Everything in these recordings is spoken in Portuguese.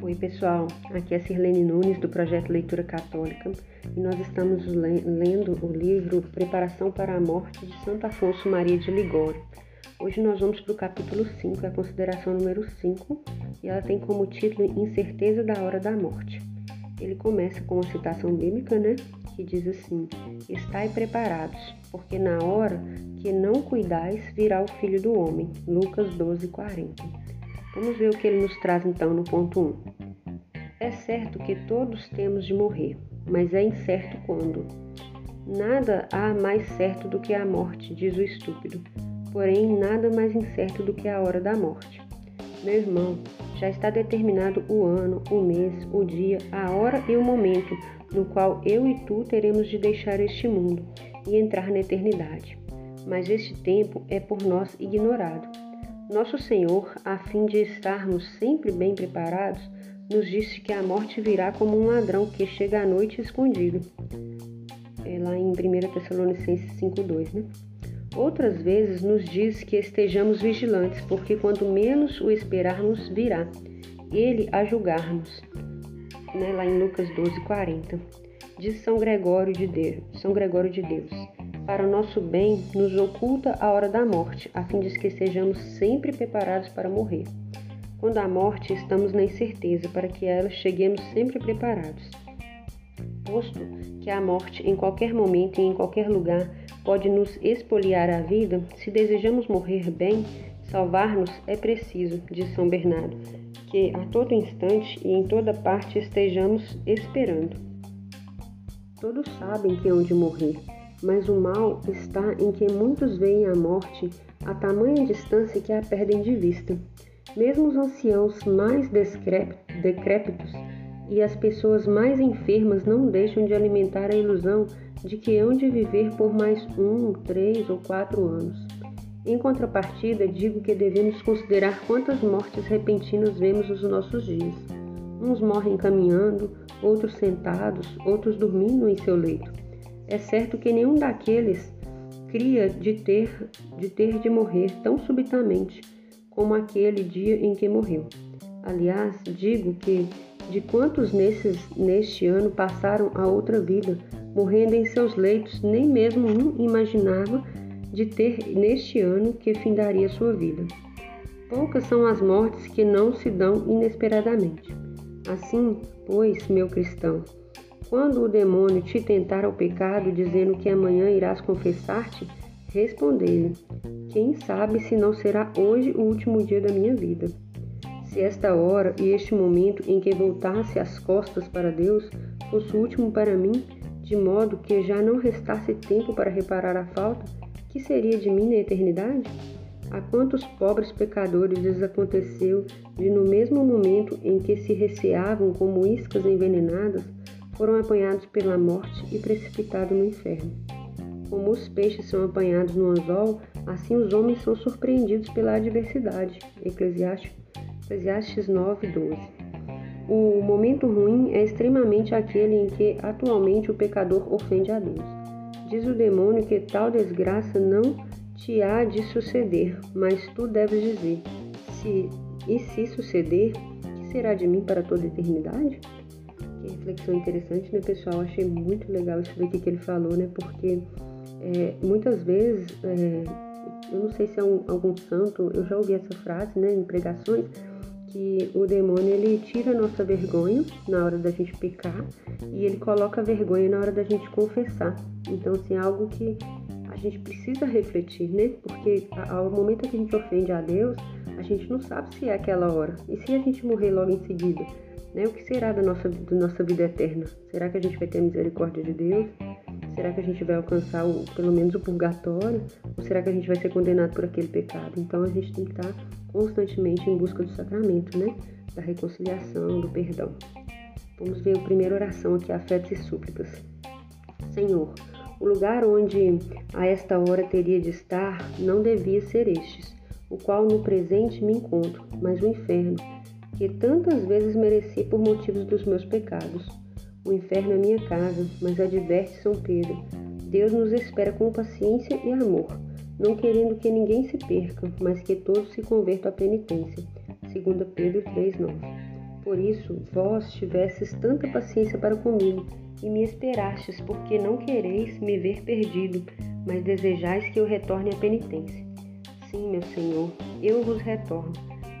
Oi, pessoal. Aqui é Sirlene Nunes do projeto Leitura Católica e nós estamos lendo o livro Preparação para a Morte de Santo Afonso Maria de Ligório. Hoje nós vamos para o capítulo 5, a consideração número 5, e ela tem como título Incerteza da Hora da Morte. Ele começa com uma citação bíblica, né? Que diz assim: Estai preparados, porque na hora que não cuidais virá o filho do homem. Lucas 12, 40. Vamos ver o que ele nos traz então no ponto 1. É certo que todos temos de morrer, mas é incerto quando. Nada há mais certo do que a morte, diz o estúpido, porém nada mais incerto do que a hora da morte. Meu irmão, já está determinado o ano, o mês, o dia, a hora e o momento no qual eu e tu teremos de deixar este mundo e entrar na eternidade. Mas este tempo é por nós ignorado. Nosso Senhor, a fim de estarmos sempre bem preparados, nos disse que a morte virá como um ladrão que chega à noite escondido. É lá em 1 Tessalonicenses 5,2, né? Outras vezes nos diz que estejamos vigilantes, porque quanto menos o esperarmos, virá ele a julgarmos. Né, lá em Lucas 12, 40. Diz São Gregório de Deus, São Gregório de Deus. Para o nosso bem, nos oculta a hora da morte, a fim de que sejamos sempre preparados para morrer. Quando a morte, estamos na incerteza, para que ela cheguemos sempre preparados. Posto que a morte, em qualquer momento e em qualquer lugar, pode nos expoliar a vida, se desejamos morrer bem, salvar-nos é preciso, diz São Bernardo, que a todo instante e em toda parte estejamos esperando. Todos sabem que hão de morrer, mas o mal está em que muitos veem a morte a tamanha distância que a perdem de vista. Mesmo os anciãos mais decrépitos e as pessoas mais enfermas não deixam de alimentar a ilusão de que hão de viver por mais um, três ou quatro anos. Em contrapartida, digo que devemos considerar quantas mortes repentinas vemos nos nossos dias. Uns morrem caminhando, outros sentados, outros dormindo em seu leito. É certo que nenhum daqueles cria de ter de ter de morrer tão subitamente como aquele dia em que morreu. Aliás, digo que de quantos nesses, neste ano passaram a outra vida, morrendo em seus leitos, nem mesmo um imaginava de ter neste ano que findaria sua vida. Poucas são as mortes que não se dão inesperadamente. Assim, pois, meu cristão, quando o demônio te tentar ao pecado, dizendo que amanhã irás confessar-te, respondei-lhe: Quem sabe se não será hoje o último dia da minha vida? Se esta hora e este momento em que voltasse as costas para Deus fosse o último para mim, de modo que já não restasse tempo para reparar a falta, que seria de mim na eternidade? A quantos pobres pecadores lhes aconteceu de, no mesmo momento em que se receavam como iscas envenenadas, foram apanhados pela morte e precipitados no inferno? Como os peixes são apanhados no anzol, assim os homens são surpreendidos pela adversidade. Eclesiastes Eclesiastes 9, 12. O momento ruim é extremamente aquele em que atualmente o pecador ofende a Deus. Diz o demônio que tal desgraça não te há de suceder, mas tu deves dizer: se e se suceder, que será de mim para toda a eternidade? Que reflexão interessante, né, pessoal? Achei muito legal isso daqui que ele falou, né? Porque é, muitas vezes, é, eu não sei se é um, algum santo, eu já ouvi essa frase, né, em pregações que o demônio ele tira a nossa vergonha na hora da gente pecar e ele coloca a vergonha na hora da gente confessar. Então, assim, é algo que a gente precisa refletir, né? Porque ao momento que a gente ofende a Deus, a gente não sabe se é aquela hora. E se a gente morrer logo em seguida? Né? O que será da nossa, da nossa vida eterna? Será que a gente vai ter a misericórdia de Deus? Será que a gente vai alcançar o, pelo menos o purgatório? Ou será que a gente vai ser condenado por aquele pecado? Então a gente tem que estar constantemente em busca do sacramento, né? Da reconciliação, do perdão. Vamos ver a primeira oração aqui, afetos e súplicas. Senhor, o lugar onde a esta hora teria de estar não devia ser estes, o qual no presente me encontro, mas o inferno, que tantas vezes mereci por motivos dos meus pecados. O inferno é minha casa, mas adverte São Pedro. Deus nos espera com paciência e amor. não querendo que ninguém se perca, mas que todos se convertam à penitência. 2 Pedro 3:9. Por isso, vós tivestes tanta paciência para comigo e me esperastes, porque não quereis me ver perdido, mas desejais que eu retorne à penitência. Sim, meu Senhor, eu vos retorno.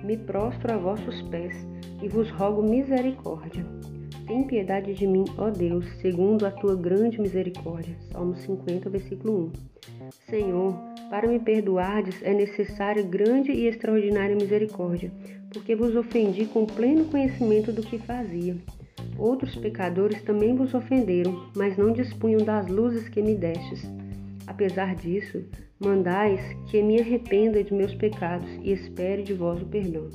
Me prostro a vossos pés e vos rogo misericórdia. Tem piedade de mim, ó Deus, segundo a tua grande misericórdia. Salmo 50, versículo 1. Senhor, para me perdoardes é necessária grande e extraordinária misericórdia, porque vos ofendi com pleno conhecimento do que fazia. Outros pecadores também vos ofenderam, mas não dispunham das luzes que me destes. Apesar disso, mandais que me arrependa de meus pecados e espere de vós o perdão.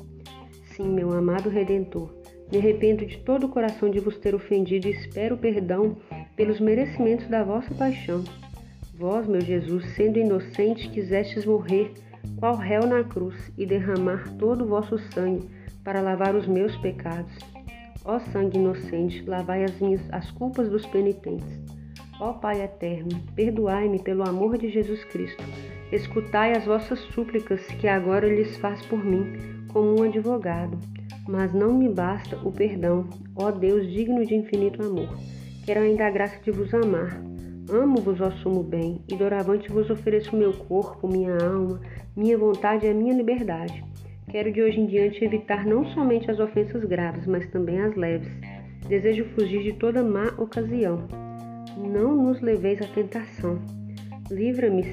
Sim, meu amado Redentor, me arrependo de todo o coração de vos ter ofendido e espero perdão pelos merecimentos da vossa paixão. Vós, meu Jesus, sendo inocente, quisestes morrer, qual réu na cruz, e derramar todo o vosso sangue para lavar os meus pecados. Ó sangue inocente, lavai as minhas as culpas dos penitentes. Ó Pai eterno, perdoai-me pelo amor de Jesus Cristo. Escutai as vossas súplicas que agora lhes faz por mim, como um advogado. Mas não me basta o perdão, ó Deus digno de infinito amor. Quero ainda a graça de vos amar. Amo-vos, ó sumo bem, e doravante vos ofereço meu corpo, minha alma, minha vontade e a minha liberdade. Quero de hoje em diante evitar não somente as ofensas graves, mas também as leves. Desejo fugir de toda má ocasião. Não nos leveis à tentação. Livra-me,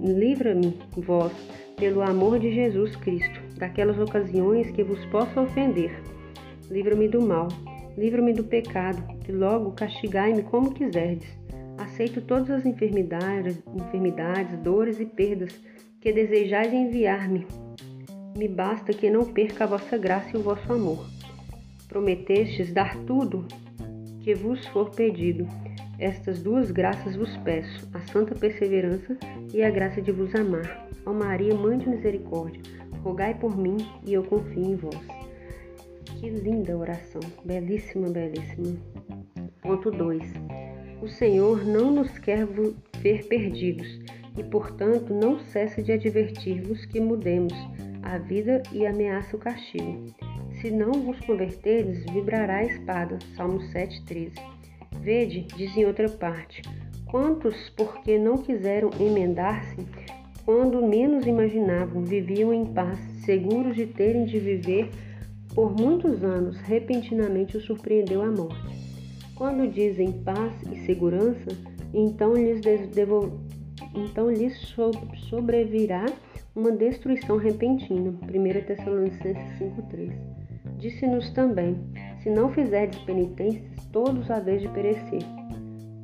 livra-me, vós, pelo amor de Jesus Cristo daquelas ocasiões que vos possa ofender. Livra-me do mal, livra-me do pecado, e logo castigai-me como quiserdes. Aceito todas as enfermidades, enfermidades, dores e perdas que desejais enviar-me. Me basta que não perca a vossa graça e o vosso amor. Prometestes dar tudo que vos for pedido. Estas duas graças vos peço, a santa perseverança e a graça de vos amar. Ó Maria, Mãe de Misericórdia, rogai por mim e eu confio em vós. Que linda oração, belíssima, belíssima. Ponto 2. O Senhor não nos quer ver perdidos e, portanto, não cessa de advertir-vos que mudemos a vida e ameaça o castigo. Se não vos converterdes, vibrará a espada. Salmo 7,13. Vede, diz em outra parte, quantos, porque não quiseram emendar-se, quando menos imaginavam, viviam em paz, seguros de terem de viver por muitos anos, repentinamente o surpreendeu a morte. Quando dizem paz e segurança, então lhes, devo... então lhes sobrevirá uma destruição repentina. 1 Tessalonicenses 5,3 Disse-nos também: Se não fizerdes penitências, todos haveis de perecer.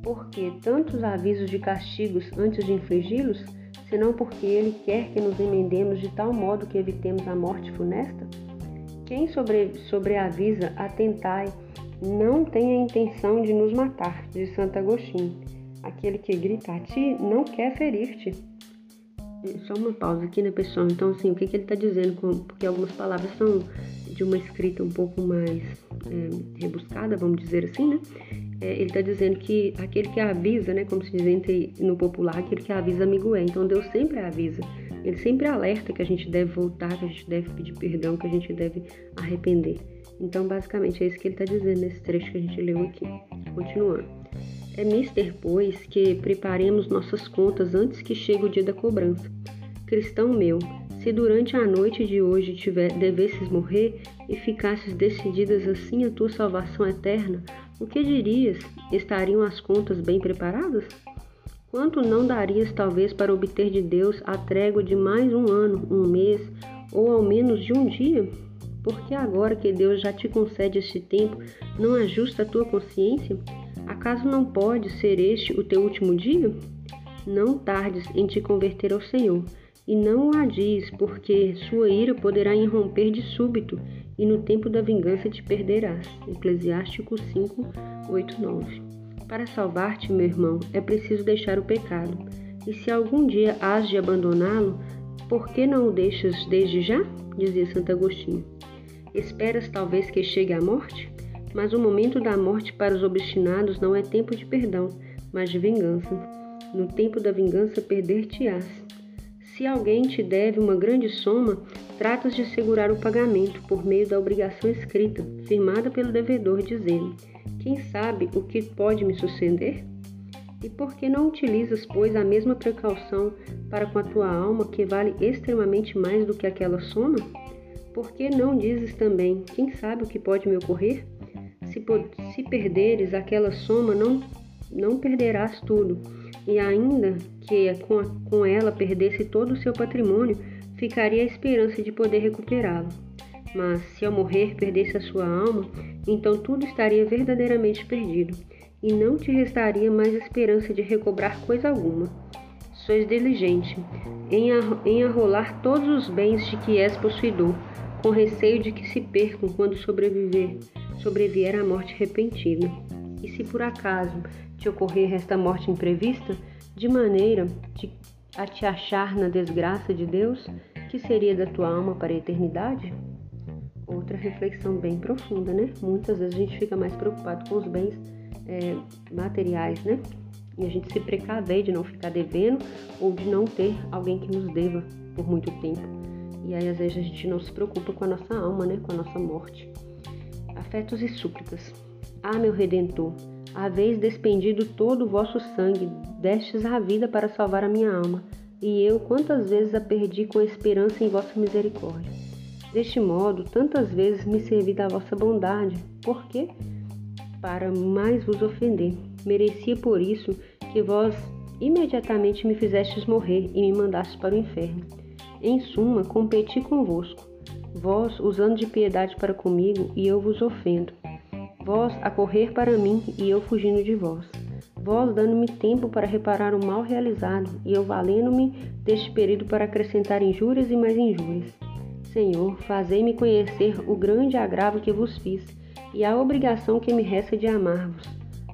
Porque tantos avisos de castigos antes de infligi-los? Senão porque Ele quer que nos emendemos de tal modo que evitemos a morte funesta? Quem sobre, sobreavisa, atentai, não tem a intenção de nos matar, diz Santo Agostinho. Aquele que grita a ti não quer ferir-te. Só uma pausa aqui, né, pessoal? Então, assim, o que, que ele está dizendo? Porque algumas palavras são de uma escrita um pouco mais é, rebuscada, vamos dizer assim, né? É, ele está dizendo que aquele que avisa, né, como se diz entre, no popular, aquele que avisa amigo é. Então Deus sempre avisa. Ele sempre alerta que a gente deve voltar, que a gente deve pedir perdão, que a gente deve arrepender. Então, basicamente, é isso que ele está dizendo nesse trecho que a gente leu aqui. Continuando. É mister, pois, que preparemos nossas contas antes que chegue o dia da cobrança. Cristão meu, se durante a noite de hoje tiver, devesses morrer e ficasses decididas assim a tua salvação eterna, o que dirias? Estariam as contas bem preparadas? Quanto não darias talvez para obter de Deus a trégua de mais um ano, um mês ou ao menos de um dia? Porque agora que Deus já te concede este tempo, não ajusta a tua consciência? Acaso não pode ser este o teu último dia? Não tardes em te converter ao Senhor, e não o adies, porque sua ira poderá irromper de súbito e no tempo da vingança te perderás. Eclesiástico 5, 8, 9. Para salvar-te, meu irmão, é preciso deixar o pecado. E se algum dia has de abandoná-lo, por que não o deixas desde já? Dizia Santo Agostinho. Esperas talvez que chegue a morte? Mas o momento da morte para os obstinados não é tempo de perdão, mas de vingança. No tempo da vingança perder-te-ás. Se alguém te deve uma grande soma, tratas de segurar o pagamento por meio da obrigação escrita, firmada pelo devedor, dizendo: Quem sabe o que pode me suceder? E por que não utilizas, pois, a mesma precaução para com a tua alma, que vale extremamente mais do que aquela soma? Por que não dizes também: Quem sabe o que pode me ocorrer? Se, se perderes aquela soma, não, não perderás tudo e ainda que com, com ela perdesse todo o seu patrimônio, ficaria a esperança de poder recuperá-lo. Mas se ao morrer perdesse a sua alma, então tudo estaria verdadeiramente perdido, e não te restaria mais esperança de recobrar coisa alguma. Sois diligente em, em arrolar todos os bens de que és possuidor, com receio de que se percam quando sobreviver, sobrevier a morte repentina. E se por acaso te ocorrer esta morte imprevista, de maneira de, a te achar na desgraça de Deus, que seria da tua alma para a eternidade? Outra reflexão bem profunda, né? Muitas vezes a gente fica mais preocupado com os bens é, materiais, né? E a gente se precaver de não ficar devendo ou de não ter alguém que nos deva por muito tempo. E aí às vezes a gente não se preocupa com a nossa alma, né? Com a nossa morte. Afetos e súplicas. Ah, meu Redentor, Haveis despendido todo o vosso sangue, destes a vida para salvar a minha alma, e eu quantas vezes a perdi com esperança em vossa misericórdia. Deste modo, tantas vezes me servi da vossa bondade, por quê? Para mais vos ofender. Merecia por isso que vós imediatamente me fizestes morrer e me mandastes para o inferno. Em suma, competi convosco, vós usando de piedade para comigo, e eu vos ofendo vós a correr para mim e eu fugindo de vós, vós dando-me tempo para reparar o mal realizado e eu valendo-me deste período para acrescentar injúrias e mais injúrias. Senhor, fazei-me conhecer o grande agravo que vos fiz e a obrigação que me resta de amar-vos.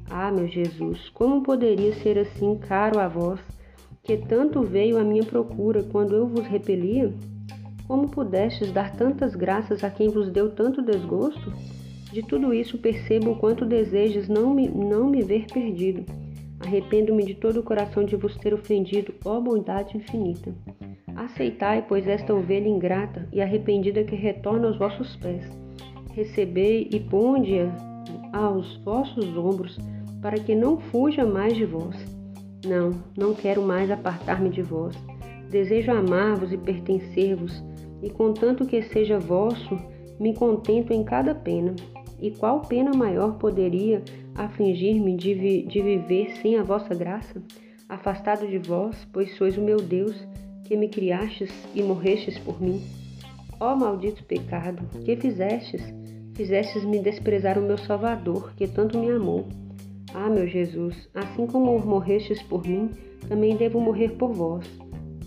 Ah, meu Jesus, como poderia ser assim caro a vós, que tanto veio à minha procura quando eu vos repelia? Como pudestes dar tantas graças a quem vos deu tanto desgosto? De tudo isso percebo o quanto desejas não me, não me ver perdido. Arrependo-me de todo o coração de vos ter ofendido, ó bondade infinita. Aceitai, pois, esta ovelha ingrata e arrependida que retorna aos vossos pés. Recebei e ponde-a aos vossos ombros, para que não fuja mais de vós. Não, não quero mais apartar-me de vós. Desejo amar-vos e pertencer-vos, e contanto que seja vosso, me contento em cada pena. E qual pena maior poderia afligir-me de, vi de viver sem a vossa graça? Afastado de vós, pois sois o meu Deus, que me criastes e morrestes por mim. Ó maldito pecado, que fizestes? Fizestes-me desprezar o meu Salvador, que tanto me amou. Ah, meu Jesus, assim como morrestes por mim, também devo morrer por vós.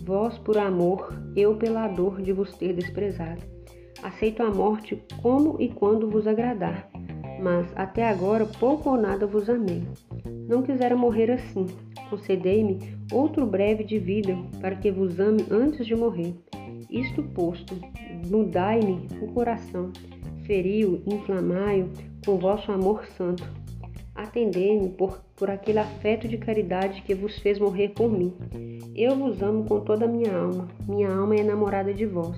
Vós por amor, eu pela dor de vos ter desprezado. Aceito a morte como e quando vos agradar, mas até agora pouco ou nada vos amei. Não quisera morrer assim. Concedei-me outro breve de vida, para que vos ame antes de morrer. Isto posto, mudai-me o coração, feriu, inflamai-o com vosso amor santo. Atendei-me por, por aquele afeto de caridade que vos fez morrer por mim. Eu vos amo com toda a minha alma, minha alma é enamorada de vós.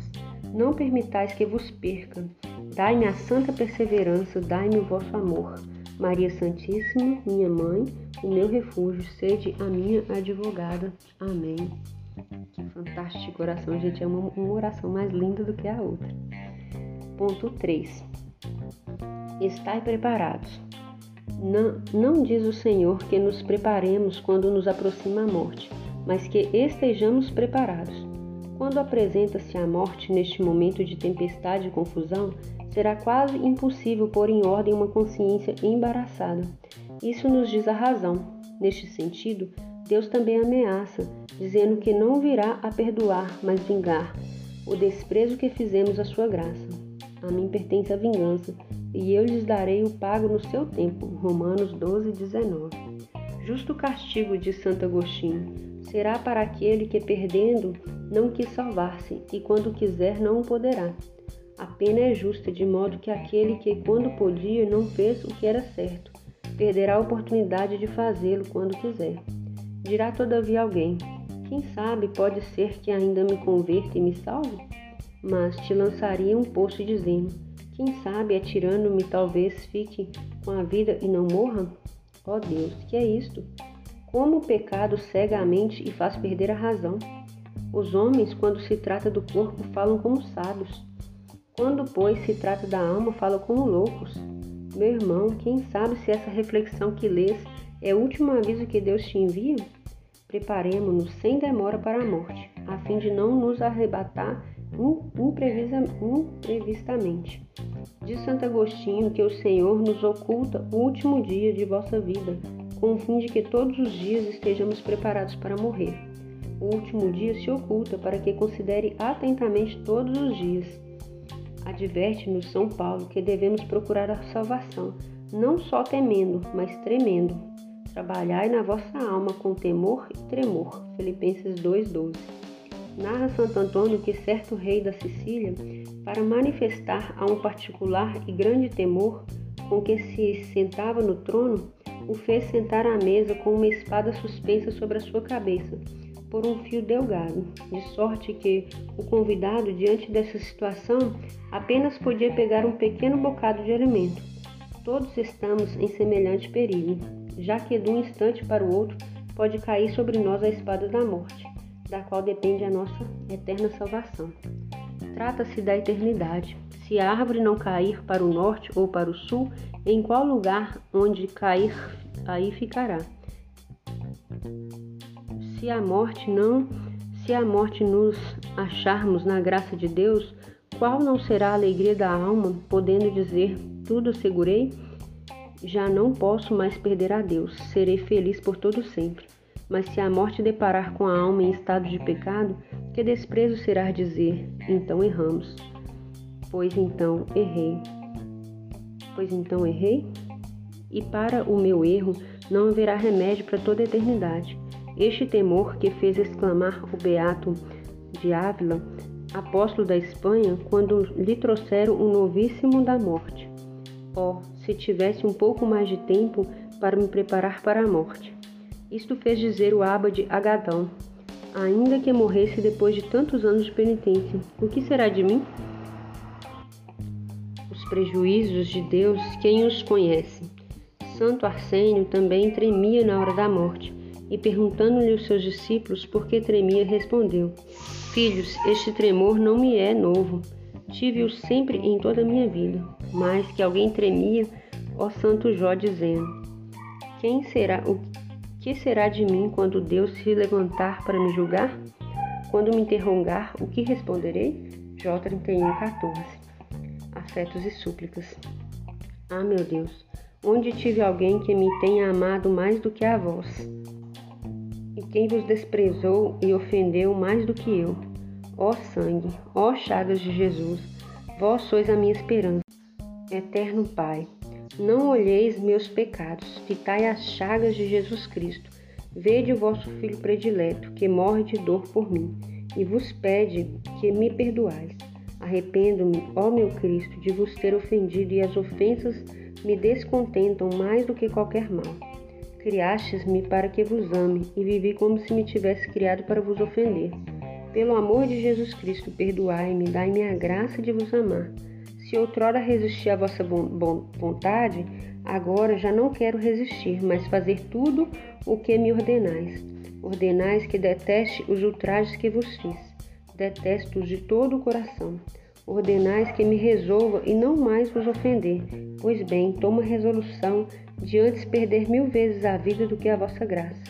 Não permitais que vos perca. Dai-me a santa perseverança, dai-me o vosso amor. Maria Santíssima, minha mãe, o meu refúgio, sede a minha advogada. Amém. Que fantástico oração, gente. É uma, uma oração mais linda do que a outra. Ponto 3. Estai preparados. Não, não diz o Senhor que nos preparemos quando nos aproxima a morte, mas que estejamos preparados. Quando apresenta-se a morte neste momento de tempestade e confusão, será quase impossível pôr em ordem uma consciência embaraçada. Isso nos diz a razão. Neste sentido, Deus também ameaça, dizendo que não virá a perdoar, mas vingar o desprezo que fizemos à sua graça. A mim pertence a vingança, e eu lhes darei o pago no seu tempo. Romanos 12, 19. Justo castigo de Santo Agostinho será para aquele que, perdendo, não quis salvar-se, e quando quiser, não o poderá. A pena é justa, de modo que aquele que, quando podia, não fez o que era certo, perderá a oportunidade de fazê-lo quando quiser. Dirá todavia alguém: Quem sabe pode ser que ainda me converta e me salve? Mas te lançaria um poço dizendo: Quem sabe atirando-me talvez fique com a vida e não morra? Ó oh Deus, que é isto? Como o pecado cega a mente e faz perder a razão. Os homens, quando se trata do corpo, falam como sábios. Quando, pois, se trata da alma, falam como loucos. Meu irmão, quem sabe se essa reflexão que lês é o último aviso que Deus te envia? Preparemo-nos sem demora para a morte, a fim de não nos arrebatar imprevistamente. Diz Santo Agostinho que o Senhor nos oculta o último dia de vossa vida, com o fim de que todos os dias estejamos preparados para morrer. O último dia se oculta para que considere atentamente todos os dias Adverte-nos São Paulo que devemos procurar a salvação, não só temendo, mas tremendo. Trabalhai na vossa alma com temor e tremor. Filipenses 2:12. Narra Santo Antônio que certo rei da Sicília, para manifestar a um particular e grande temor com que se sentava no trono, o fez sentar à mesa com uma espada suspensa sobre a sua cabeça por um fio delgado, de sorte que o convidado, diante dessa situação, apenas podia pegar um pequeno bocado de alimento. Todos estamos em semelhante perigo, já que de um instante para o outro pode cair sobre nós a espada da morte, da qual depende a nossa eterna salvação. Trata-se da eternidade. Se a árvore não cair para o norte ou para o sul, em qual lugar onde cair, aí ficará se a morte não, se a morte nos acharmos na graça de Deus, qual não será a alegria da alma, podendo dizer: tudo segurei? Já não posso mais perder a Deus, serei feliz por todo sempre. Mas se a morte deparar com a alma em estado de pecado, que desprezo será dizer: então erramos. Pois então errei. Pois então errei? E para o meu erro não haverá remédio para toda a eternidade. Este temor que fez exclamar o beato de Ávila, apóstolo da Espanha, quando lhe trouxeram o novíssimo da morte. Oh, se tivesse um pouco mais de tempo para me preparar para a morte. Isto fez dizer o abade Agadão, ainda que morresse depois de tantos anos de penitência, o que será de mim? Os prejuízos de Deus, quem os conhece? Santo Arsênio também tremia na hora da morte e perguntando-lhe os seus discípulos por que tremia, respondeu: Filhos, este tremor não me é novo. Tive-o sempre em toda a minha vida. Mas que alguém tremia, ó Santo Jó, dizendo: Quem será o que será de mim quando Deus se levantar para me julgar? Quando me interrogar, o que responderei? Jó 31:14. Afetos e súplicas. Ah, meu Deus, onde tive alguém que me tenha amado mais do que a vós? E quem vos desprezou e ofendeu mais do que eu. Ó sangue, ó chagas de Jesus, vós sois a minha esperança. Eterno Pai, não olheis meus pecados, fitai as chagas de Jesus Cristo. Vede o vosso Filho predileto, que morre de dor por mim, e vos pede que me perdoais. Arrependo-me, ó meu Cristo, de vos ter ofendido, e as ofensas me descontentam mais do que qualquer mal. Criastes-me para que vos ame, e vivi como se me tivesse criado para vos ofender. Pelo amor de Jesus Cristo, perdoai-me, dai-me a graça de vos amar. Se outrora resisti à vossa vontade, agora já não quero resistir, mas fazer tudo o que me ordenais. Ordenais que deteste os ultrajes que vos fiz. Detesto-os de todo o coração. Ordenais que me resolva e não mais vos ofender. Pois bem, tomo a resolução de antes perder mil vezes a vida do que a vossa graça.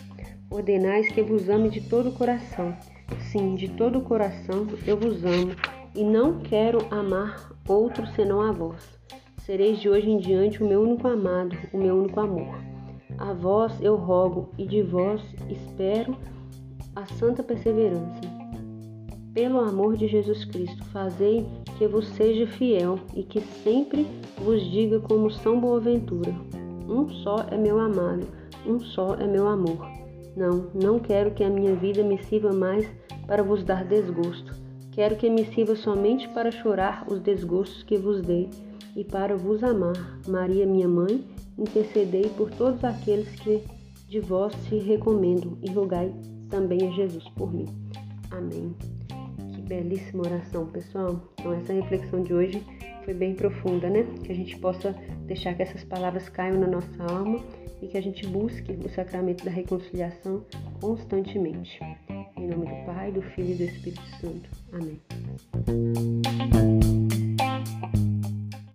Ordenais que vos ame de todo o coração. Sim, de todo o coração eu vos amo, e não quero amar outro senão a vós. Sereis de hoje em diante o meu único amado, o meu único amor. A vós eu rogo, e de vós espero a santa perseverança. Pelo amor de Jesus Cristo, fazei que vos seja fiel e que sempre vos diga como São Boaventura: Um só é meu amado, um só é meu amor. Não, não quero que a minha vida me sirva mais para vos dar desgosto. Quero que me sirva somente para chorar os desgostos que vos dei e para vos amar. Maria, minha mãe, intercedei por todos aqueles que de vós se recomendam e rogai também a Jesus por mim. Amém. Belíssima oração, pessoal. Então, essa reflexão de hoje foi bem profunda, né? Que a gente possa deixar que essas palavras caiam na nossa alma e que a gente busque o sacramento da reconciliação constantemente. Em nome do Pai, do Filho e do Espírito Santo. Amém.